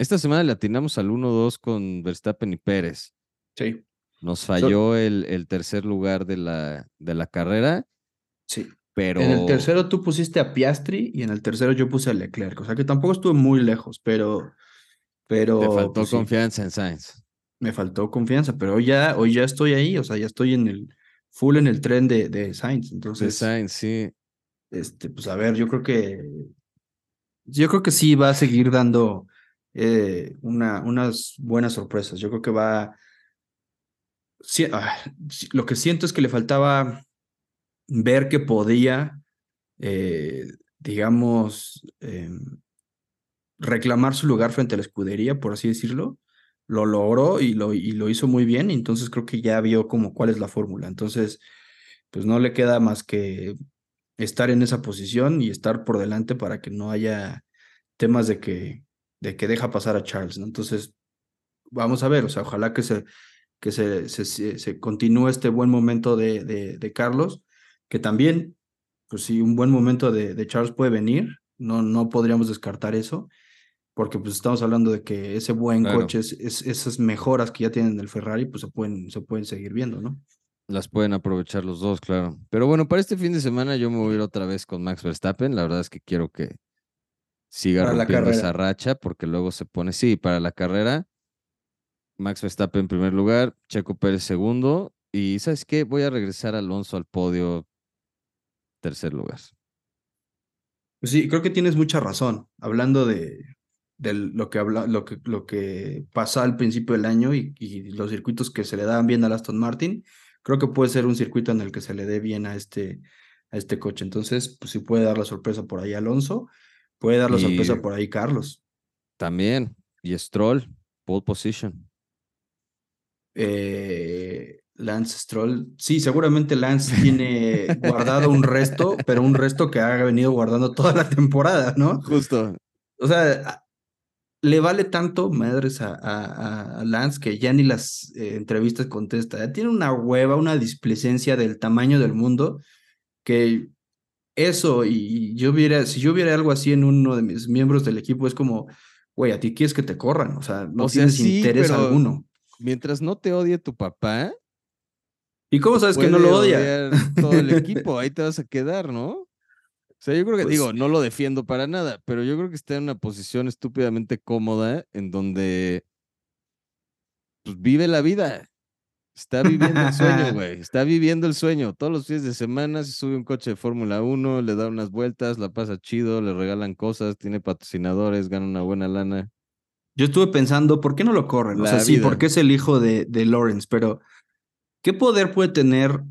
esta semana le atinamos al 1-2 con Verstappen y Pérez.
Sí.
Nos falló el, el, tercer lugar de la, de la carrera.
Sí. Pero... En el tercero tú pusiste a Piastri y en el tercero yo puse a Leclerc. O sea que tampoco estuve muy lejos, pero. pero
Te faltó pues confianza en Sainz.
Me faltó confianza, pero hoy ya, hoy ya estoy ahí. O sea, ya estoy en el full en el tren de, de Sainz. Entonces.
De Sainz, sí.
Este, pues a ver, yo creo que. Yo creo que sí va a seguir dando eh, una, unas buenas sorpresas. Yo creo que va... Ah, lo que siento es que le faltaba ver que podía, eh, digamos, em, reclamar su lugar frente a la escudería, por así decirlo. Lo logró y lo, y lo hizo muy bien, entonces creo que ya vio como cuál es la fórmula. Entonces, pues no le queda más que estar en esa posición y estar por delante para que no haya temas de que de que deja pasar a Charles. Entonces, vamos a ver, o sea, ojalá que se, que se, se, continúe este buen momento de, de, Carlos, que también, pues sí, un buen momento de, de, Charles puede venir, no, no podríamos descartar eso, porque pues estamos hablando de que ese buen coche, es, esas mejoras que ya tienen el Ferrari, pues se pueden, se pueden seguir viendo, ¿no?
Las pueden aprovechar los dos, claro. Pero bueno, para este fin de semana yo me voy a ir otra vez con Max Verstappen. La verdad es que quiero que, siga rompiendo esa racha, porque luego se pone, sí, para la carrera, Max Verstappen en primer lugar, Checo Pérez segundo, y ¿sabes qué? Voy a regresar a Alonso al podio tercer lugar.
Pues sí, creo que tienes mucha razón, hablando de, de lo que habla, lo que, lo que pasa al principio del año y, y, los circuitos que se le dan bien a Aston Martin, creo que puede ser un circuito en el que se le dé bien a este, a este coche. Entonces, pues sí puede dar la sorpresa por ahí Alonso. Puede dar la sorpresa por ahí, Carlos.
También. Y Stroll, pole position.
Eh, Lance Stroll. Sí, seguramente Lance tiene guardado un resto, pero un resto que ha venido guardando toda la temporada, ¿no?
Justo.
O sea, le vale tanto madres a, a, Lance que ya ni las eh, entrevistas contesta. tiene una hueva, una displicencia del tamaño del mundo que eso y yo viera, si yo viera algo así en uno de mis miembros del equipo, es como, güey, a ti quieres que te corran, o sea, no tienes interés alguno.
Mientras no te odie tu papá.
¿Y cómo sabes que no lo odia?
Todo el *laughs* equipo, ahí te vas a quedar, ¿no? O sea, yo creo que, digo, pues no lo defiendo para nada, pero yo creo que está en una posición estúpidamente cómoda en donde pues, vive la vida. Está viviendo el sueño, *laughs* güey. Está viviendo el sueño. Todos los fines de semana se sube un coche de Fórmula 1, le da unas vueltas, la pasa chido, le regalan cosas, tiene patrocinadores, gana una buena lana.
Yo estuve pensando, ¿por qué no lo corren? o sea, sí, porque es el hijo de, de Lawrence, pero ¿qué poder puede tener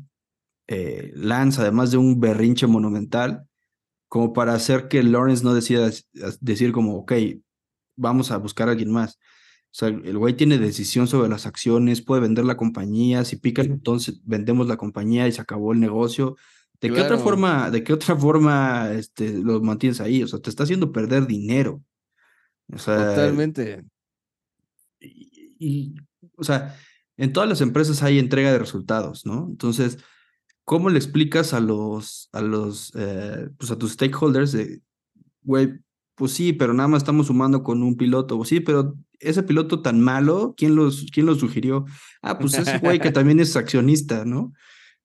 eh, Lance, además de un berrinche monumental, como para hacer que Lawrence no decida decir como, ok, vamos a buscar a alguien más? O sea, el güey tiene decisión sobre las acciones, puede vender la compañía, si pica, entonces vendemos la compañía y se acabó el negocio. ¿De qué otra forma, de qué otra forma este, lo mantienes ahí? O sea, te está haciendo perder dinero. O sea,
Totalmente.
Y, o sea, en todas las empresas hay entrega de resultados, ¿no? Entonces, ¿cómo le explicas a los, a los, eh, pues a tus stakeholders de, güey, pues sí, pero nada más estamos sumando con un piloto, sí, pero ese piloto tan malo, ¿quién, los, quién lo sugirió? Ah, pues ese güey que también es accionista, ¿no?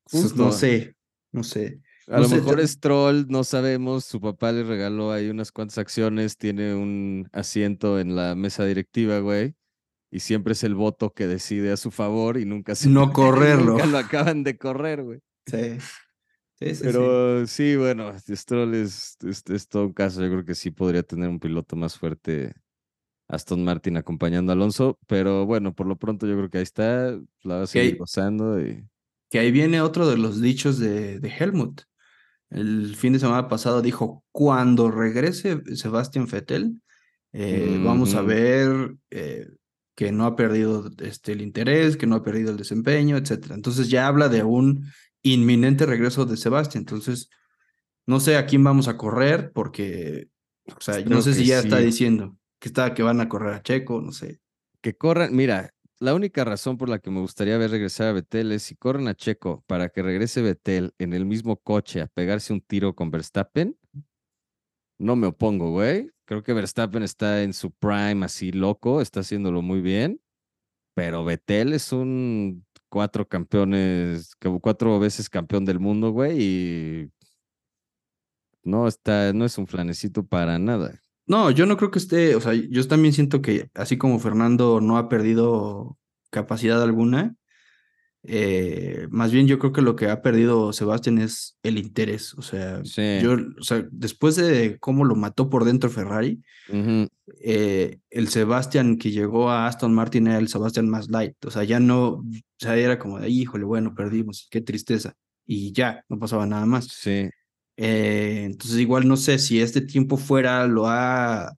Pues no sé, no sé.
A lo mejor es troll, no sabemos. Su papá le regaló ahí unas cuantas acciones, tiene un asiento en la mesa directiva, güey. Y siempre es el voto que decide a su favor y nunca se.
No *laughs* correrlo.
Nunca lo acaban de correr, güey.
Sí. Sí,
sí, Pero sí, bueno, Stroll es, es, todo un caso. Yo creo que sí podría tener un piloto más fuerte Aston Martin acompañando a Alonso, pero bueno, por lo pronto yo creo que ahí está, la va a seguir gozando. Y...
Que ahí viene otro de los dichos de, de Helmut. El fin de semana pasado dijo, cuando regrese Sebastian Vettel, eh, vamos a ver eh, que no ha perdido este, el interés, que no ha perdido el desempeño, etc. Entonces ya habla de un inminente regreso de Sebastian. Entonces, No sé a quién vamos a correr, porque, o sea, no sé si ya está diciendo que está que van a correr a Checo, no sé.
Que corran, mira, la única razón por la que me gustaría ver regresar a Betel es si corren a Checo para que regrese Betel en el mismo coche a pegarse un tiro con Verstappen, no me opongo, güey. Creo que Verstappen está en su prime así loco, está haciéndolo muy bien, pero Betel es un cuatro campeones, cuatro veces campeón del mundo, güey, y no está, no es un flanecito para nada.
No, yo no creo que esté, o sea, yo también siento que así como Fernando no ha perdido capacidad alguna, eh, más bien yo creo que lo que ha perdido Sebastián es el interés. O sea,
Sí.
yo, o sea, después de cómo lo mató por dentro Ferrari,
ujú,
eh, el Sebastián que llegó a Aston Martin era el Sebastián más light. O sea, ya no, o sea, era como de, híjole, bueno, perdimos, qué tristeza. Y ya, no pasaba nada más.
Sí.
Eh, entonces, igual no sé si este tiempo fuera lo ha,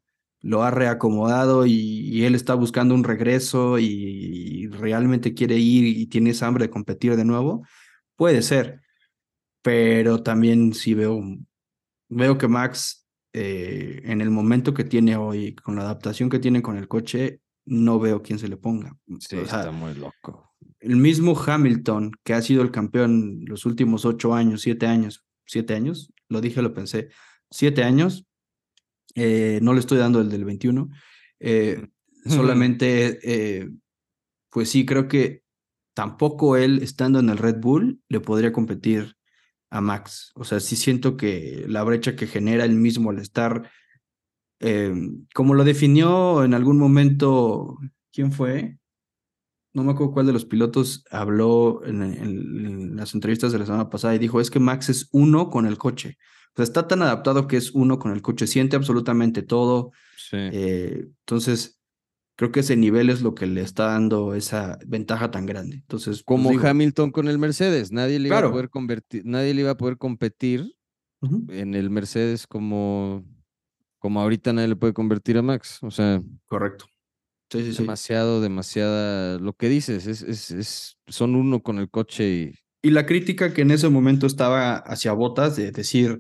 lo ha reacomodado y, y él está buscando un regreso y, y realmente quiere ir y tiene esa hambre de competir de nuevo. Puede ser, pero también sí veo, veo que Max, eh, en el momento que tiene hoy, con la adaptación que tiene con el coche, no veo quién se le ponga.
Sí,
O sea,
está muy loco.
el mismo Hamilton, que ha sido el campeón los últimos ocho años, siete años, siete años, lo dije, lo pensé, siete años, eh, no le estoy dando el del 21, eh, *laughs* solamente, eh, pues sí, creo que tampoco él, estando en el Red Bull, le podría competir a Max. O sea, sí siento que la brecha que genera él mismo al estar, eh, como lo definió en algún momento, ¿quién fue? no me acuerdo cuál de los pilotos habló en, en- en las entrevistas de la semana pasada y dijo, es que Max es uno con el coche. O sea, está tan adaptado que es uno con el coche, siente absolutamente todo.
Sí.
eh, entonces, creo que ese nivel es lo que le está dando esa ventaja tan grande. Entonces, pues
Como
digo,
Hamilton con el Mercedes, nadie le iba a poder convertir, nadie le iba a poder competir en el Mercedes como, como ahorita nadie le puede convertir a Max. O sea,
correcto. Sí, sí, sí.
demasiado, demasiada, lo que dices, es, es, es, son uno con el coche y
Y la crítica que en ese momento estaba hacia Botas de decir,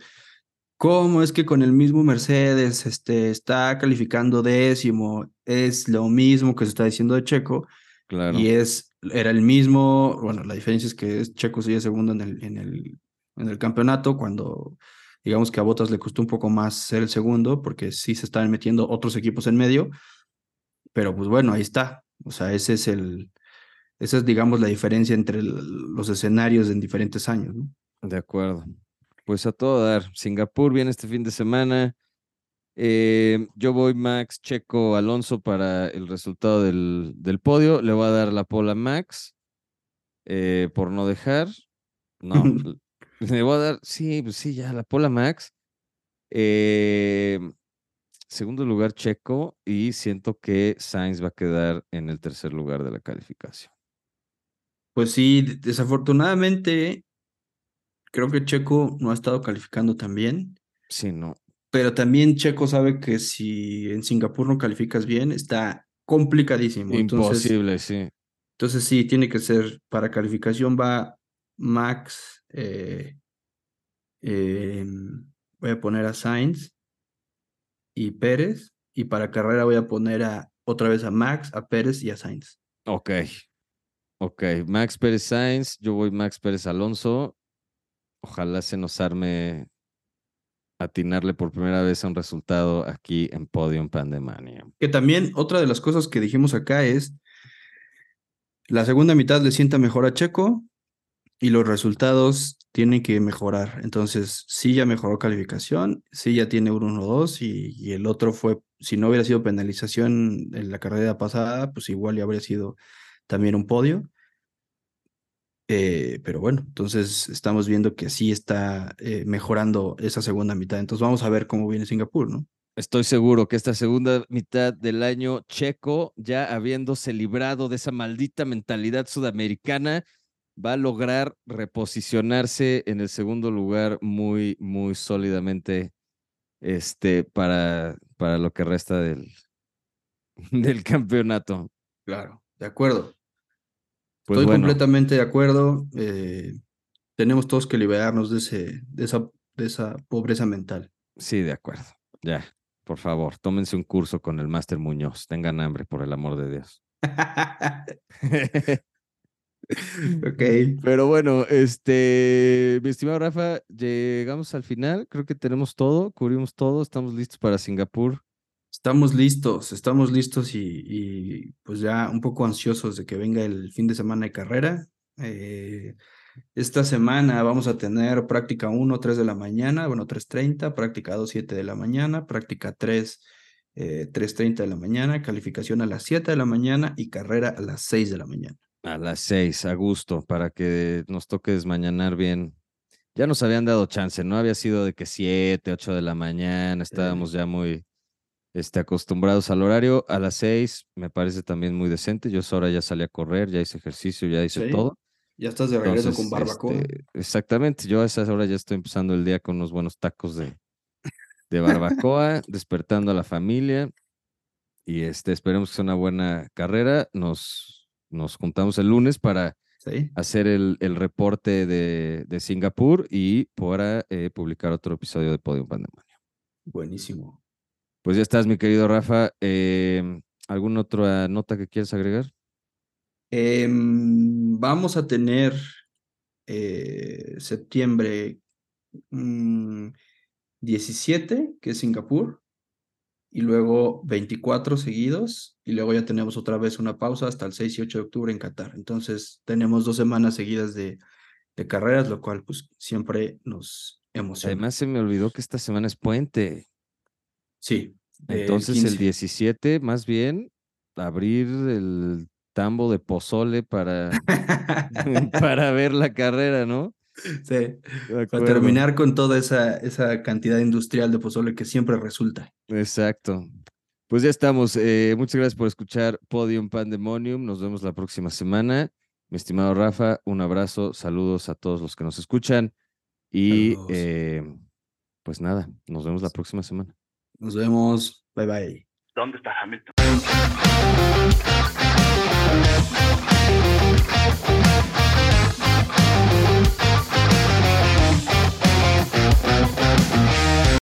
¿cómo es que con el mismo Mercedes este, está calificando décimo? Es lo mismo que se está diciendo de Checo.
claro.
Y es, era el mismo, bueno, la diferencia es que Checo sigue segundo en el, en el, en el campeonato, cuando digamos que a Botas le costó un poco más ser el segundo, porque sí se estaban metiendo otros equipos en medio, pero pues bueno, ahí está. O sea, ese es el, esa es, digamos, la diferencia entre el- los escenarios en diferentes años, ¿no?
De acuerdo. Pues a todo dar. Singapur viene este fin de semana. Eh, yo voy Max, Checo, Alonso para el resultado del, del podio. Le voy a dar la pola a Max eh, por no dejar. No, *laughs* le voy a dar, sí, pues sí, ya la pola a Max. Eh, segundo lugar, Checo. Y siento que Sainz va a quedar en el tercer lugar de la calificación.
Pues sí, de- desafortunadamente, creo que Checo no ha estado calificando tan bien,
Sí, no.
pero también Checo sabe que si en Singapur no calificas bien, está complicadísimo. Entonces,
Imposible, sí.
entonces sí, tiene que ser, para calificación va Max, eh, eh, voy a poner a Sainz y Pérez, y para carrera voy a poner a otra vez a Max, a Pérez y a Sainz.
Ok. Ok. Max Pérez Sainz, yo voy Max Pérez Alonso. Ojalá se nos arme atinarle por primera vez a un resultado aquí en Podium Pandemania.
Que también otra de las cosas que dijimos acá es la segunda mitad le sienta mejor a Checo y los resultados tienen que mejorar. Entonces, sí ya mejoró calificación, sí ya tiene un 1-2 y, y el otro fue, si no hubiera sido penalización en la carrera pasada, pues igual ya habría sido también un podio. Eh, pero bueno, entonces estamos viendo que sí está eh, mejorando esa segunda mitad. Entonces vamos a ver cómo viene Singapur, ¿no?
Estoy seguro que esta segunda mitad del año checo, ya habiéndose librado de esa maldita mentalidad sudamericana, va a lograr reposicionarse en el segundo lugar muy, muy sólidamente este, para, para lo que resta del, *laughs* del campeonato.
Claro, de acuerdo.
Pues
Estoy
bueno,
completamente de acuerdo. eh, tenemos todos que liberarnos de, ese, de esa de esa pobreza mental.
Sí, de acuerdo. Ya, por favor, tómense un curso con el Máster Muñoz. Tengan hambre, por el amor de Dios. *laughs*
ok.
Pero bueno, este, mi estimado Rafa, llegamos al final. Creo que tenemos todo, cubrimos todo. Estamos listos para Singapur.
Estamos listos, estamos listos y, y, pues ya un poco ansiosos de que venga el fin de semana de carrera. Eh, esta semana vamos a tener práctica 1, 3 de la mañana, bueno, 3.30, práctica 2, 7 de la mañana, práctica 3, eh, 3.30 de la mañana, calificación a las 7 de la mañana y carrera a las 6 de la mañana.
A las 6, a gusto, para que nos toque desmañanar bien. Ya nos habían dado chance, ¿no? Había sido de que 7, 8 de la mañana, estábamos ya muy este, acostumbrados al horario. A las 6 me parece también muy decente. Yo ahora ya salí a correr, ya hice ejercicio, ya hice
Sí.
todo.
Ya estás de regreso
Entonces,
con barbacoa.
este, exactamente, yo a esas horas ya estoy empezando el día con unos buenos tacos de, de barbacoa, despertando a la familia. Y este, esperemos que sea una buena carrera. Nos, nos juntamos el lunes para
Sí.
hacer el, el reporte de, de Singapur y para eh, publicar otro episodio de Podium Pandemonio.
Buenísimo.
Pues ya estás, mi querido Rafa. Em, ¿Alguna otra nota que quieras agregar?
Em, vamos a tener eh, septiembre mm, 17, que es Singapur, y luego 24 seguidos, y luego ya tenemos otra vez una pausa hasta el 6 y 8 de octubre en Qatar. Entonces tenemos dos semanas seguidas de, de carreras, lo cual pues siempre nos emociona.
Además, se me olvidó que esta semana es puente.
Sí. el
Entonces, el
15.
17, más bien, abrir el tambo de pozole para, *laughs* *laughs* para ver la carrera, ¿no?
Sí. Para terminar con toda esa, esa cantidad industrial de pozole que siempre resulta.
Exacto. Pues ya estamos. eh, muchas gracias por escuchar Podium Pandemonium. Nos vemos la próxima semana. Mi estimado Rafa, un abrazo. Saludos a todos los que nos escuchan. Y eh, pues nada, nos vemos la próxima semana.
Nos vemos. Bye bye.
¿Dónde está Hamilton?